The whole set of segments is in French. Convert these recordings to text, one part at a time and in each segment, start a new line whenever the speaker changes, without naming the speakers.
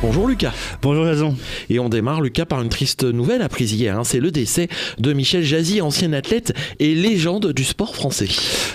Bonjour Lucas.
Bonjour Jason.
Et on démarre Lucas par une triste nouvelle apprise hier. Hein. C'est le décès de Michel Jazzy, ancien athlète et légende du sport français.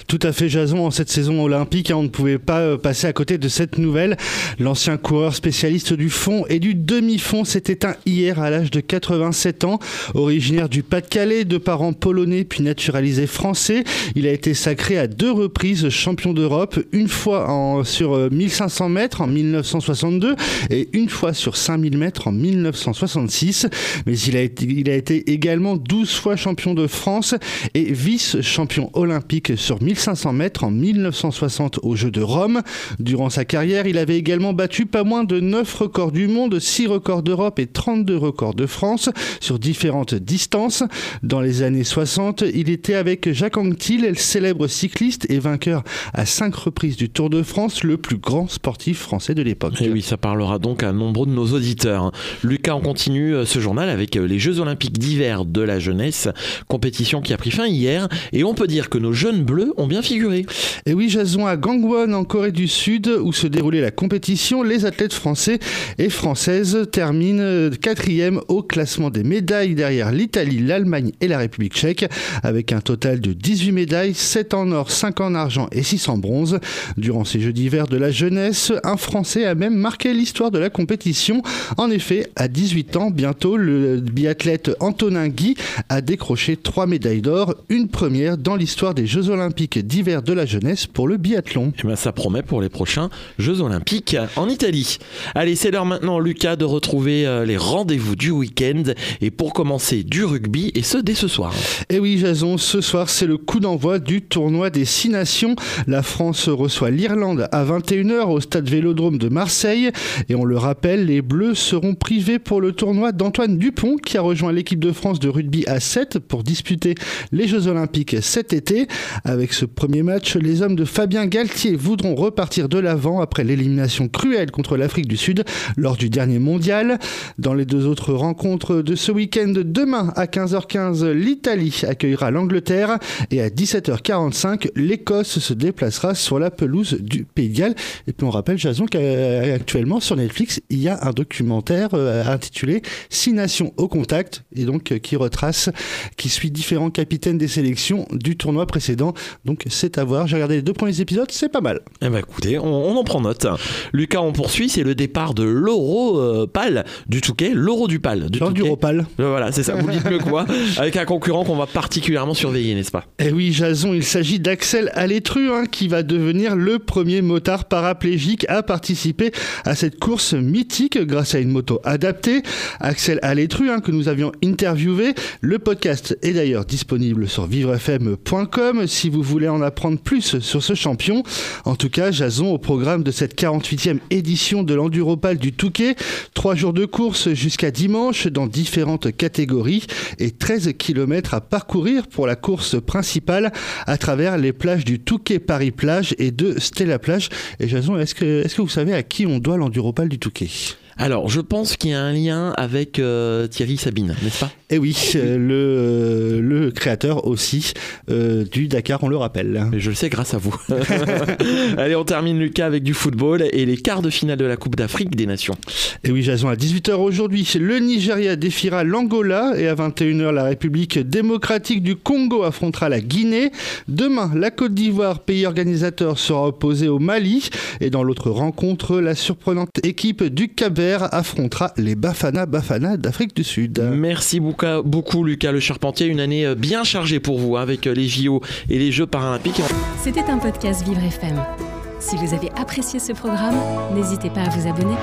Tout à fait Jason, en cette saison olympique, hein, on ne pouvait pas euh, passer à côté de cette nouvelle. L'ancien coureur spécialiste du fond et du demi-fond s'est éteint hier à l'âge de 87 ans. Originaire du Pas-de-Calais, de parents polonais puis naturalisé français, il a été sacré à deux reprises champion d'Europe, une fois en, sur 1500 euh, mètres en 1962 et une fois sur 5000 mètres en 1966, mais il a été, également 12 fois champion de France et vice-champion olympique sur 1500 mètres en 1960 aux Jeux de Rome. Durant sa carrière, il avait également battu pas moins de 9 records du monde, 6 records d'Europe et 32 records de France sur différentes distances. Dans les années 60, il était avec Jacques Anquetil, le célèbre cycliste et vainqueur à 5 reprises du Tour de France, le plus grand sportif français de l'époque.
Et oui, ça parlera donc à nombreux de nos auditeurs. Lucas, on continue euh, ce journal avec euh, les Jeux Olympiques d'hiver de la jeunesse, compétition qui a pris fin hier, et on peut dire que nos jeunes bleus ont bien figuré.
Et oui, Jason, à Gangwon, en Corée du Sud, où se déroulait la compétition, les athlètes français et françaises terminent euh, quatrième au classement des médailles derrière l'Italie, l'Allemagne et la République tchèque, avec un total de 18 médailles, 7 en or, 5 en argent et 6 en bronze. Durant ces Jeux d'hiver de la jeunesse, un Français a même marqué l'histoire de la compétition compétition. En effet, à 18 ans, bientôt, le biathlète Antonin Guy a décroché trois médailles d'or, une première dans l'histoire des Jeux Olympiques d'hiver de la jeunesse pour le biathlon.
Et eh bien ça promet pour les prochains Jeux Olympiques en Italie. Allez, c'est l'heure maintenant, Lucas, de retrouver euh, les rendez-vous du week-end. Et pour commencer, du rugby, et ce dès ce soir.
Et eh oui, Jason, ce soir, c'est le coup d'envoi du tournoi des Six Nations. La France reçoit l'Irlande à 21h au stade Vélodrome de Marseille. Et on le rappelle, les Bleus seront privés pour le tournoi d'Antoine Dupont qui a rejoint l'équipe de France de rugby à 7 pour disputer les Jeux Olympiques cet été. Avec ce premier match, les hommes de Fabien Galtier voudront repartir de l'avant après l'élimination cruelle contre l'Afrique du Sud lors du dernier mondial. Dans les deux autres rencontres de ce week-end, demain à 15h15, l'Italie accueillera l'Angleterre et à 17h45, l'Écosse se déplacera sur la pelouse du Pays de Galles. Et puis on rappelle, Jason, qu'actuellement sur Netflix, il y a un documentaire euh, intitulé Six nations au contact et donc euh, qui retrace, qui suit différents capitaines des sélections du tournoi précédent. Donc c'est à voir. J'ai regardé les deux premiers épisodes, c'est pas mal.
Eh ben écoutez, on, en prend note. Lucas, on poursuit. C'est le départ de l'Euro euh, Pal du Touquet, l'Euro du Pal
du Touquet. Pal.
voilà, c'est ça. Vous dites mieux que moi. Avec un concurrent qu'on va particulièrement surveiller, n'est-ce pas?
Eh oui, Jason, il s'agit d'Axel Alétru, hein, qui va devenir le premier motard paraplégique à participer à cette course grâce à une moto adaptée. Axel Alétru, hein, que nous avions interviewé. Le podcast est d'ailleurs disponible sur vivrefm.com si vous voulez en apprendre plus sur ce champion. En tout cas, Jason au programme de cette 48e édition de l'Enduropal du Touquet. Trois jours de course jusqu'à dimanche dans différentes catégories et 13 km à parcourir pour la course principale à travers les plages du Touquet Paris Plage et de Stella Plage. Et Jason, est-ce que, que vous savez à qui on doit l'Enduropal du Touquet? dreckig.
Alors, je pense qu'il y a un lien avec euh, Thierry Sabine, n'est-ce pas?
Eh oui, euh, le, euh, le créateur aussi du Dakar, on le rappelle.
je le sais grâce à vous. Allez, on termine Lucas avec du football et les quarts de finale de la Coupe d'Afrique des Nations.
Et oui, Jason, à 18h aujourd'hui, le Nigeria défiera l'Angola et à 21h, la République démocratique du Congo affrontera la Guinée. Demain, la Côte d'Ivoire, pays organisateur, sera opposée au Mali. Et dans l'autre rencontre, la surprenante équipe du Cap affrontera les Bafana Bafana d'Afrique du Sud.
Merci beaucoup Lucas Le Charpentier, une année euh, bien chargée pour vous hein, avec euh, les JO et les Jeux paralympiques.
C'était un podcast Vivre FM. Si vous avez apprécié ce programme, n'hésitez pas à vous abonner.